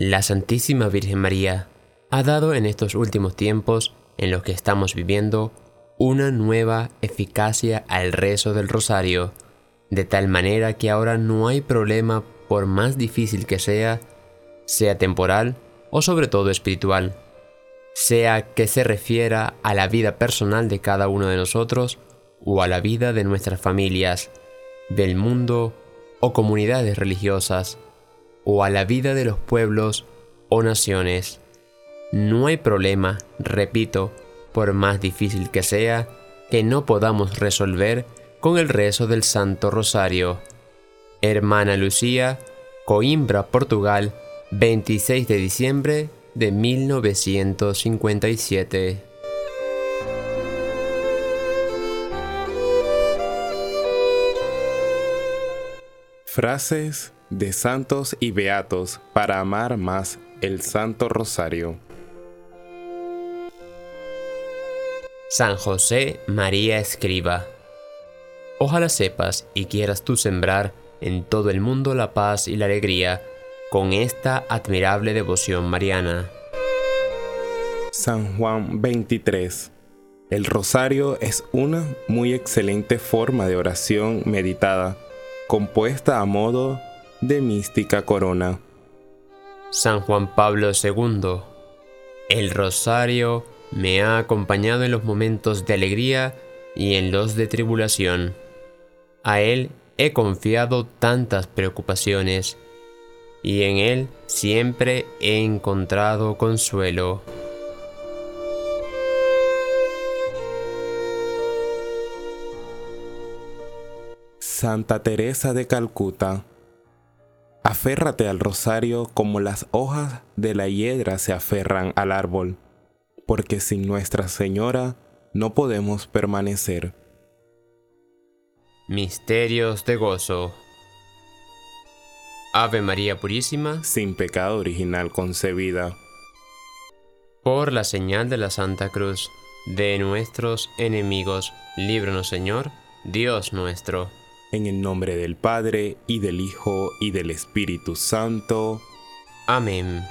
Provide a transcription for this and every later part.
La Santísima Virgen María ha dado en estos últimos tiempos en los que estamos viviendo una nueva eficacia al rezo del rosario, de tal manera que ahora no hay problema por más difícil que sea, sea temporal o sobre todo espiritual, sea que se refiera a la vida personal de cada uno de nosotros o a la vida de nuestras familias, del mundo o comunidades religiosas, o a la vida de los pueblos o naciones. No hay problema, repito, por más difícil que sea, que no podamos resolver con el rezo del Santo Rosario. Hermana Lucía, Coimbra, Portugal, 26 de diciembre de 1957. Frases de santos y beatos para amar más el Santo Rosario. San José María Escriba. Ojalá sepas y quieras tú sembrar en todo el mundo la paz y la alegría con esta admirable devoción mariana. San Juan 23. El rosario es una muy excelente forma de oración meditada, compuesta a modo de mística corona. San Juan Pablo II. El rosario me ha acompañado en los momentos de alegría y en los de tribulación. A él he confiado tantas preocupaciones y en él siempre he encontrado consuelo. Santa Teresa de Calcuta Aférrate al rosario como las hojas de la hiedra se aferran al árbol porque sin Nuestra Señora no podemos permanecer. Misterios de gozo. Ave María Purísima, sin pecado original concebida. Por la señal de la Santa Cruz de nuestros enemigos, líbranos Señor, Dios nuestro. En el nombre del Padre, y del Hijo, y del Espíritu Santo. Amén.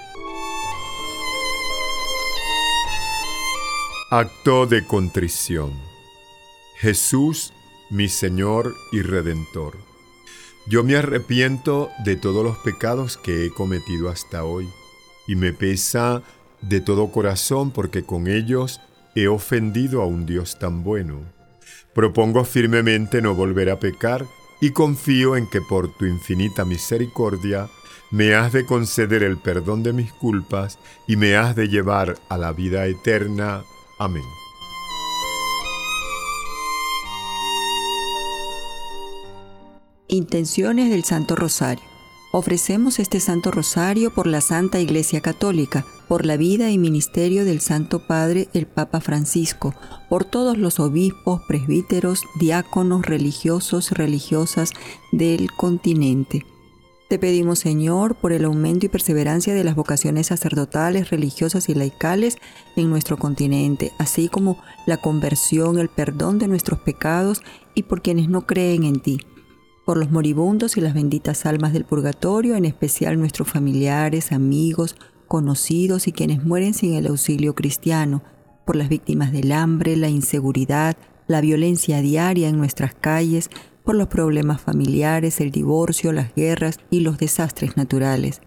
Acto de contrición. Jesús, mi Señor y Redentor. Yo me arrepiento de todos los pecados que he cometido hasta hoy, y me pesa de todo corazón porque con ellos he ofendido a un Dios tan bueno. Propongo firmemente no volver a pecar y confío en que por tu infinita misericordia me has de conceder el perdón de mis culpas y me has de llevar a la vida eterna. Amén. Intenciones del Santo Rosario. Ofrecemos este Santo Rosario por la Santa Iglesia Católica, por la vida y ministerio del Santo Padre el Papa Francisco, por todos los obispos, presbíteros, diáconos, religiosos, religiosas del continente. Te pedimos, Señor, por el aumento y perseverancia de las vocaciones sacerdotales, religiosas y laicales en nuestro continente, así como la conversión, el perdón de nuestros pecados y por quienes no creen en ti, por los moribundos y las benditas almas del purgatorio, en especial nuestros familiares, amigos, conocidos y quienes mueren sin el auxilio cristiano, por las víctimas del hambre, la inseguridad, la violencia diaria en nuestras calles, por los problemas familiares, el divorcio, las guerras y los desastres naturales.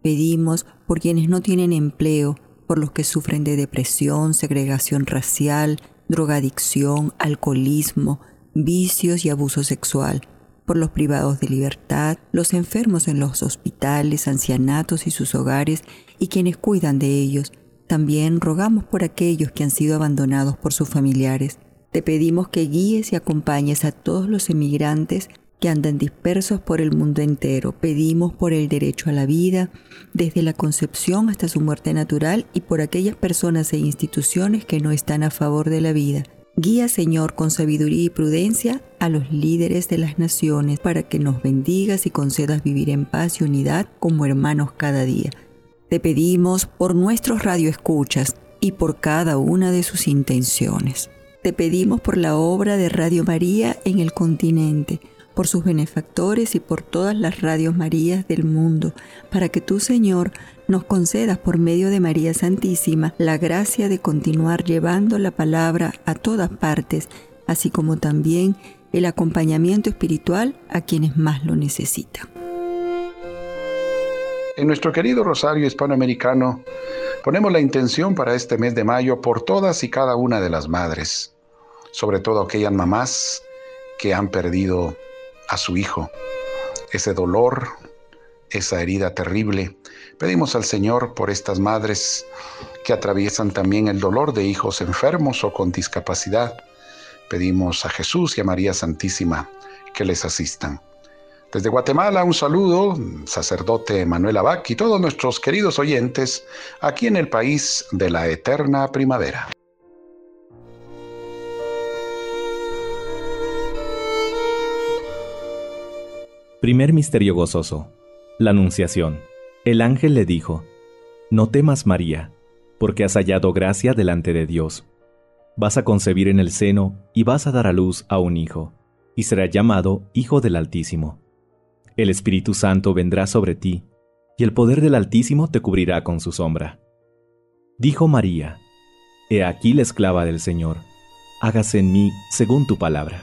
Pedimos por quienes no tienen empleo, por los que sufren de depresión, segregación racial, drogadicción, alcoholismo, vicios y abuso sexual, por los privados de libertad, los enfermos en los hospitales, ancianatos y sus hogares y quienes cuidan de ellos. También rogamos por aquellos que han sido abandonados por sus familiares. Te pedimos que guíes y acompañes a todos los emigrantes que andan dispersos por el mundo entero. Pedimos por el derecho a la vida, desde la concepción hasta su muerte natural y por aquellas personas e instituciones que no están a favor de la vida. Guía, Señor, con sabiduría y prudencia a los líderes de las naciones para que nos bendigas y concedas vivir en paz y unidad como hermanos cada día. Te pedimos por nuestros radioescuchas y por cada una de sus intenciones. Te pedimos por la obra de Radio María en el continente, por sus benefactores y por todas las radios Marías del mundo, para que tú, Señor, nos concedas por medio de María Santísima la gracia de continuar llevando la palabra a todas partes, así como también el acompañamiento espiritual a quienes más lo necesitan. En nuestro querido Rosario Hispanoamericano ponemos la intención para este mes de mayo por todas y cada una de las madres, sobre todo aquellas mamás que han perdido a su hijo. Ese dolor, esa herida terrible. Pedimos al Señor por estas madres que atraviesan también el dolor de hijos enfermos o con discapacidad. Pedimos a Jesús y a María Santísima que les asistan. Desde Guatemala un saludo, sacerdote Manuel Abac y todos nuestros queridos oyentes aquí en el país de la eterna primavera. Primer misterio gozoso. La Anunciación. El ángel le dijo, No temas María, porque has hallado gracia delante de Dios. Vas a concebir en el seno y vas a dar a luz a un hijo, y será llamado Hijo del Altísimo el Espíritu Santo vendrá sobre ti, y el poder del Altísimo te cubrirá con su sombra. Dijo María, He aquí la esclava del Señor, hágase en mí según tu palabra.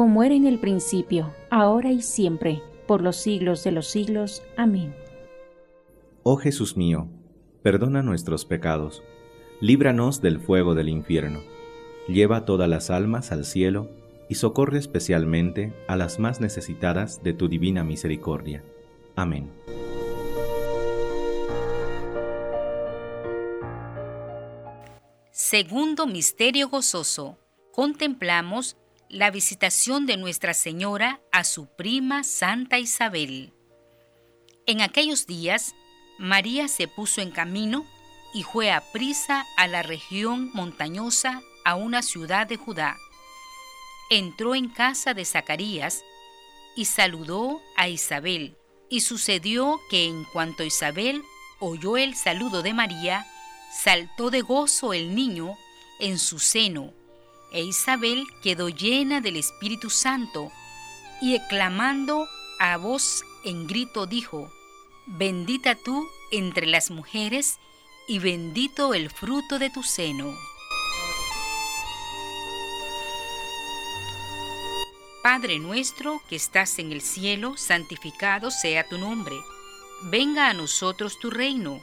Como era en el principio, ahora y siempre, por los siglos de los siglos. Amén. Oh Jesús mío, perdona nuestros pecados líbranos del fuego del infierno. Lleva todas las almas al cielo y socorre especialmente a las más necesitadas de tu divina misericordia. Amén. Segundo Misterio Gozoso. Contemplamos la visitación de Nuestra Señora a su prima Santa Isabel. En aquellos días, María se puso en camino y fue a prisa a la región montañosa, a una ciudad de Judá. Entró en casa de Zacarías y saludó a Isabel. Y sucedió que en cuanto Isabel oyó el saludo de María, saltó de gozo el niño en su seno, e Isabel quedó llena del Espíritu Santo, y exclamando a voz en grito dijo, Bendita tú entre las mujeres, y bendito el fruto de tu seno. Padre nuestro que estás en el cielo, santificado sea tu nombre. Venga a nosotros tu reino.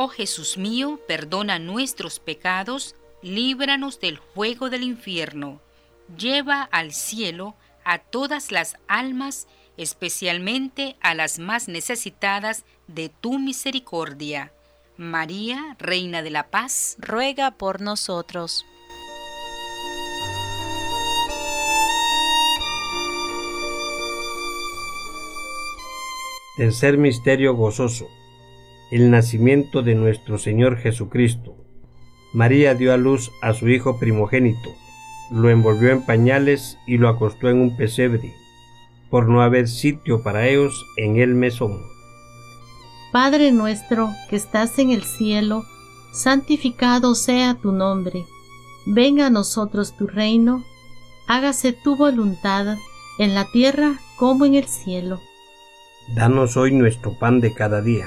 Oh Jesús mío, perdona nuestros pecados, líbranos del fuego del infierno, lleva al cielo a todas las almas, especialmente a las más necesitadas de tu misericordia. María, Reina de la Paz, ruega por nosotros. Tercer misterio gozoso. El nacimiento de nuestro Señor Jesucristo. María dio a luz a su Hijo primogénito lo envolvió en pañales y lo acostó en un pesebre, por no haber sitio para ellos en el mesón. Padre nuestro que estás en el cielo, santificado sea tu nombre. Venga a nosotros tu reino, hágase tu voluntad, en la tierra como en el cielo. Danos hoy nuestro pan de cada día.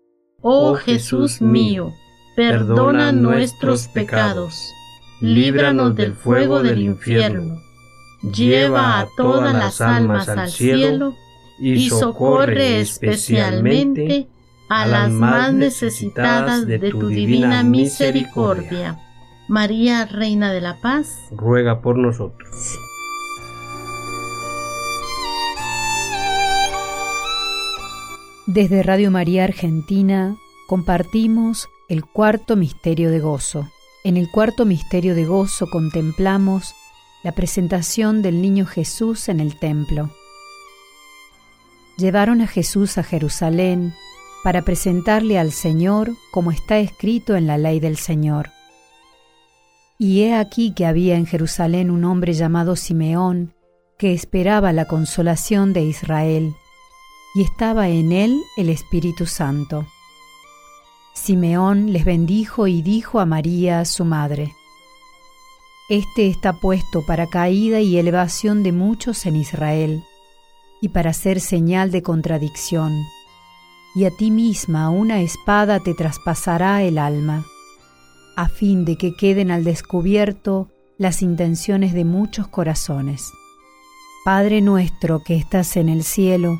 Oh, Jesús mío, perdona nuestros pecados, líbranos del fuego del infierno, lleva a todas las almas al cielo y socorre especialmente a las más necesitadas de tu divina misericordia. María, Reina de la Paz, ruega por nosotros. Desde Radio María Argentina compartimos el cuarto misterio de gozo. En el cuarto misterio de gozo contemplamos la presentación del niño Jesús en el templo. Llevaron a Jesús a Jerusalén para presentarle al Señor como está escrito en la ley del Señor. Y he aquí que había en Jerusalén un hombre llamado Simeón, que esperaba la consolación de Israel, y estaba en él el Espíritu Santo. Simeón les bendijo y dijo a María, su madre, Este está puesto para caída y elevación de muchos en Israel, y para ser señal de contradicción, y a ti misma una espada te traspasará el alma a fin de que queden al descubierto las intenciones de muchos corazones. Padre nuestro que estás en el cielo,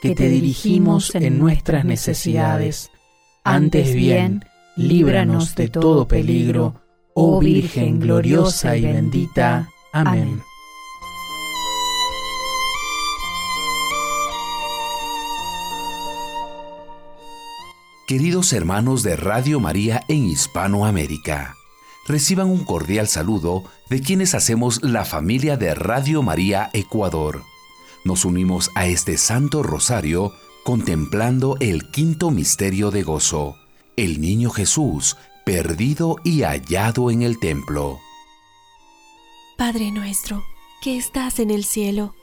que te dirigimos en nuestras necesidades. Antes bien, líbranos de todo peligro, oh Virgen gloriosa y bendita. Amén. Queridos hermanos de Radio María en Hispanoamérica reciban un cordial saludo de quienes hacemos la familia de Radio María Ecuador. Nos unimos a este Santo Rosario contemplando el quinto misterio de gozo, el niño Jesús, perdido y hallado en el templo. Padre nuestro, que estás en el cielo,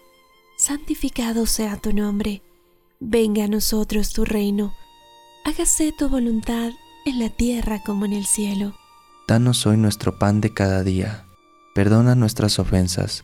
santificado sea tu nombre, venga a nosotros tu reino, hágase tu voluntad en la tierra como en el cielo. Danos hoy nuestro pan de cada día. Perdona nuestras ofensas,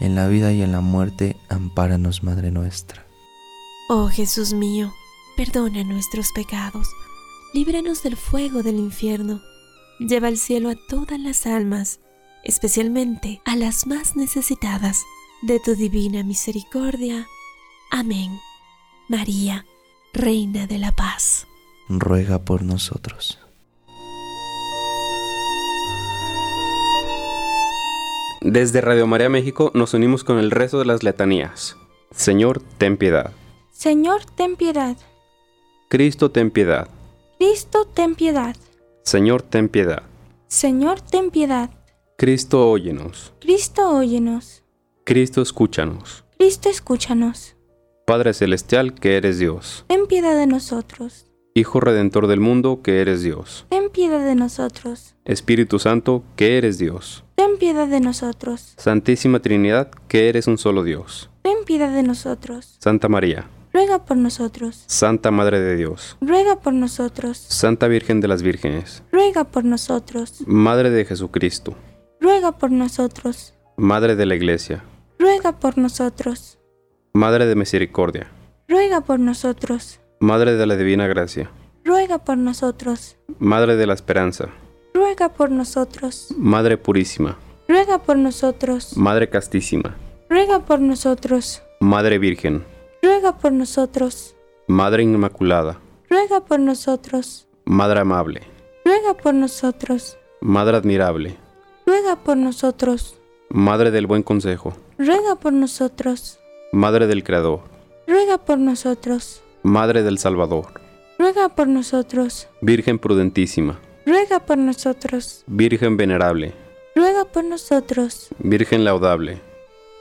En la vida y en la muerte, ampáranos, Madre nuestra. Oh Jesús mío, perdona nuestros pecados, líbranos del fuego del infierno, lleva al cielo a todas las almas, especialmente a las más necesitadas de tu divina misericordia. Amén. María, Reina de la Paz. Ruega por nosotros. Desde Radio María México nos unimos con el resto de las letanías. Señor, ten piedad. Señor, ten piedad. Cristo, ten piedad. Cristo, ten piedad. Señor, ten piedad. Señor, ten piedad. Cristo, óyenos. Cristo, óyenos. Cristo, escúchanos. Cristo, escúchanos. Padre Celestial, que eres Dios. Ten piedad de nosotros. Hijo Redentor del mundo, que eres Dios. Ten piedad de nosotros. Espíritu Santo, que eres Dios. Ten piedad de nosotros. Santísima Trinidad, que eres un solo Dios. Ten piedad de nosotros. Santa María. Ruega por nosotros. Santa Madre de Dios. Ruega por nosotros. Santa Virgen de las Vírgenes. Ruega por nosotros. Madre de Jesucristo. Ruega por nosotros. Madre de la Iglesia. Ruega por nosotros. Madre de Misericordia. Ruega por nosotros. Madre de la Divina Gracia. Ruega por nosotros. Madre de la Esperanza. Ruega por nosotros. Madre Purísima. Ruega por nosotros. Madre Castísima. Ruega por nosotros. Madre Virgen. Ruega por nosotros. Madre Inmaculada. Ruega por nosotros. Madre Amable. Ruega por nosotros. Madre Admirable. Ruega por nosotros. Madre del Buen Consejo. Ruega por nosotros. Madre del Creador. Ruega por nosotros. Madre del Salvador. Ruega por nosotros. Virgen prudentísima. Ruega por nosotros. Virgen venerable. Ruega por nosotros. Virgen laudable.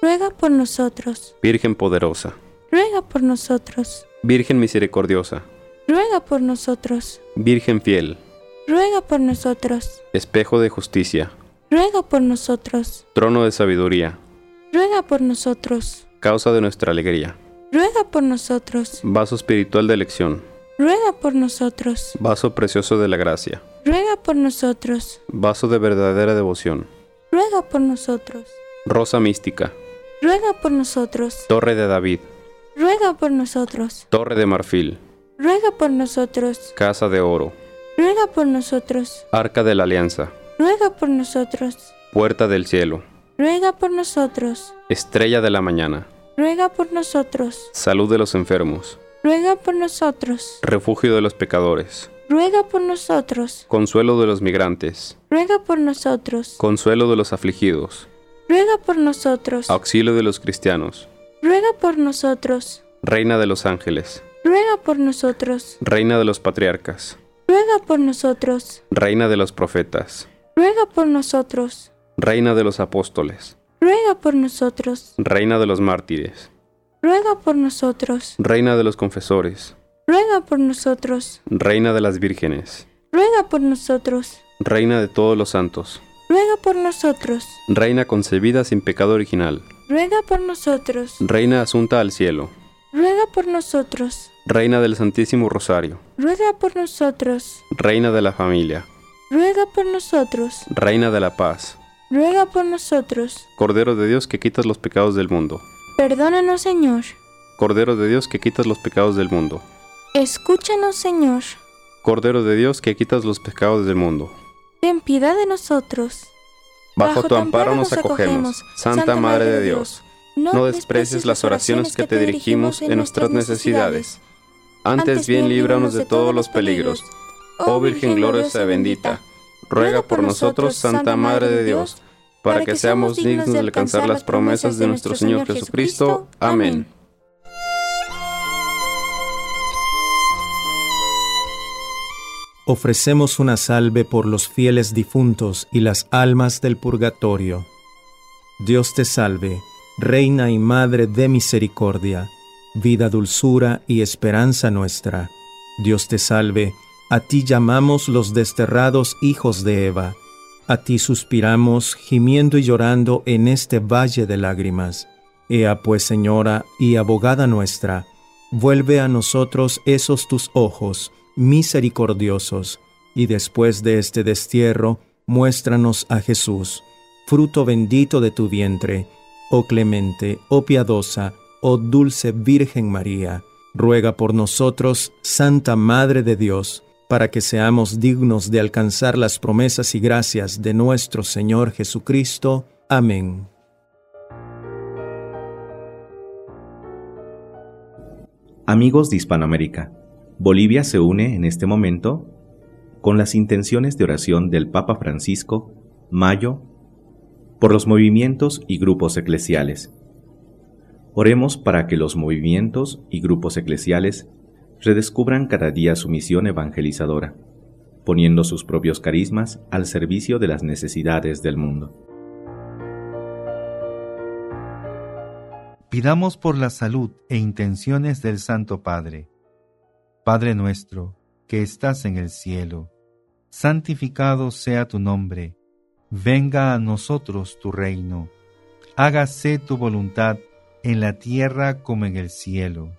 Ruega por nosotros. Virgen poderosa. Ruega por nosotros. Virgen misericordiosa. Ruega por nosotros. Virgen fiel. Ruega por nosotros. Espejo de justicia. Ruega por nosotros. Trono de sabiduría. Ruega por nosotros. Causa de nuestra alegría. Ruega por nosotros. Vaso espiritual de elección. Ruega por nosotros. Vaso precioso de la gracia. Ruega por nosotros. Vaso de verdadera devoción. Ruega por nosotros. Rosa mística. Ruega por nosotros. Torre de David. Ruega por nosotros. Torre de marfil. Ruega por nosotros. Casa de oro. Ruega por nosotros. Arca de la alianza. Ruega por nosotros. Puerta del cielo. Ruega por nosotros. Estrella de la mañana. Ruega por nosotros. Salud de los enfermos. Ruega por nosotros. Refugio de los pecadores. Ruega por nosotros. Consuelo de los migrantes. Ruega por nosotros. Consuelo de los afligidos. Ruega por nosotros. Auxilio de los cristianos. Ruega por nosotros. Reina de los ángeles. Ruega por nosotros. Reina de los patriarcas. Ruega por nosotros. Reina de los profetas. Ruega por nosotros. Reina de los apóstoles. Ruega por nosotros. Reina de los mártires. Ruega por nosotros. Reina de los confesores. Ruega por nosotros. Reina de las vírgenes. Ruega por nosotros. Reina de todos los santos. Ruega por nosotros. Reina concebida sin pecado original. Ruega por nosotros. Reina asunta al cielo. Ruega por nosotros. Reina del Santísimo Rosario. Ruega por nosotros. Reina de la familia. Ruega por nosotros. Reina de la paz. Ruega por nosotros. Cordero de Dios que quitas los pecados del mundo. Perdónanos, Señor. Cordero de Dios que quitas los pecados del mundo. Escúchanos, Señor. Cordero de Dios que quitas los pecados del mundo. Ten piedad de nosotros. Bajo, tu amparo nos acogemos, Santa Madre de Dios. No desprecies las oraciones que te dirigimos en nuestras necesidades. Antes bien líbranos de todos los peligros. Oh Virgen gloriosa y bendita, ruega por nosotros, Santa Madre de Dios, para que seamos dignos de alcanzar las promesas de nuestro Señor Jesucristo. Amén. Ofrecemos una salve por los fieles difuntos y las almas del purgatorio Dios te salve, Reina y Madre de Misericordia, vida, dulzura y esperanza nuestra. Dios te salve, a ti llamamos los desterrados hijos de Eva, a ti suspiramos, gimiendo y llorando en este valle de lágrimas. Ea pues, Señora y abogada nuestra, vuelve a nosotros esos tus ojos misericordiosos, y después de este destierro, muéstranos a Jesús fruto bendito de tu vientre, oh clemente, oh piadosa, oh dulce Virgen María, ruega por nosotros, Santa Madre de Dios, para que seamos dignos de alcanzar las promesas y gracias de nuestro Señor Jesucristo. Amén. Amigos de Hispanoamérica, Bolivia se une en este momento con las intenciones de oración del Papa Francisco, mayo por los movimientos y grupos eclesiales. Oremos para que los movimientos y grupos eclesiales redescubran cada día su misión evangelizadora, poniendo sus propios carismas al servicio de las necesidades del mundo. Pidamos por la salud e intenciones del Santo Padre. Padre nuestro, que estás en el cielo, santificado sea tu nombre venga a nosotros tu reino, hágase tu voluntad en la tierra como en el cielo.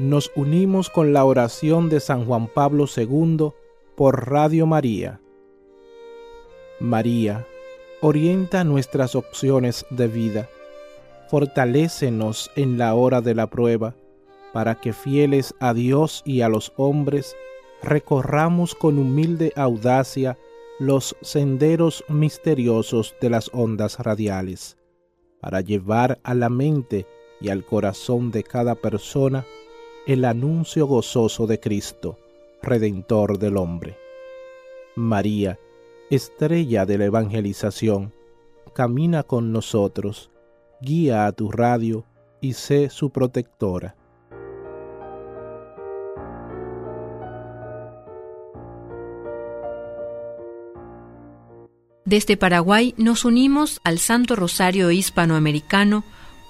nos unimos con la oración de San Juan Pablo II por Radio María. María, orienta nuestras opciones de vida, fortalécenos en la hora de la prueba, para que fieles a Dios y a los hombres, recorramos con humilde audacia los senderos misteriosos de las ondas radiales, para llevar a la mente y al corazón de cada persona el anuncio gozoso de Cristo, Redentor del hombre. María, estrella de la evangelización, camina con nosotros, guía a tu radio y sé su protectora. Desde Paraguay nos unimos al Santo Rosario Hispanoamericano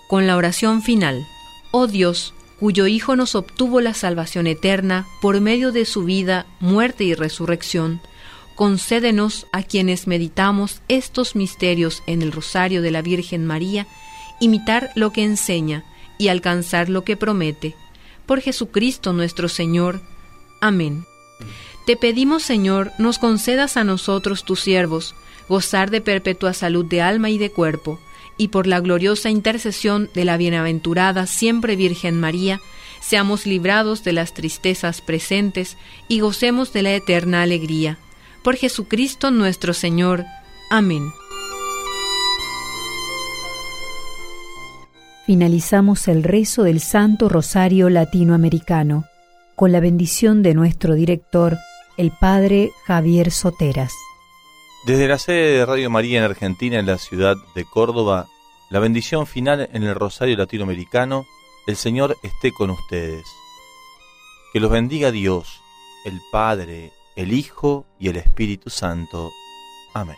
con la oración final. Oh Dios, cuyo Hijo nos obtuvo la salvación eterna por medio de su vida, muerte y resurrección, concédenos a quienes meditamos estos misterios en el rosario de la Virgen María, imitar lo que enseña y alcanzar lo que promete. Por Jesucristo nuestro Señor. Amén. Te pedimos, Señor, nos concedas a nosotros, tus siervos, gozar de perpetua salud de alma y de cuerpo, y por la gloriosa intercesión de la bienaventurada siempre Virgen María, seamos librados de las tristezas presentes y gocemos de la eterna alegría. Por Jesucristo nuestro Señor. Amén. Finalizamos el rezo del Santo Rosario Latinoamericano con la bendición de nuestro director, el Padre Javier Soteras. Desde la sede de Radio María en Argentina, en la ciudad de Córdoba, la bendición final en el Rosario Latinoamericano, el Señor esté con ustedes. Que los bendiga Dios, el Padre, el Hijo y el Espíritu Santo. Amén.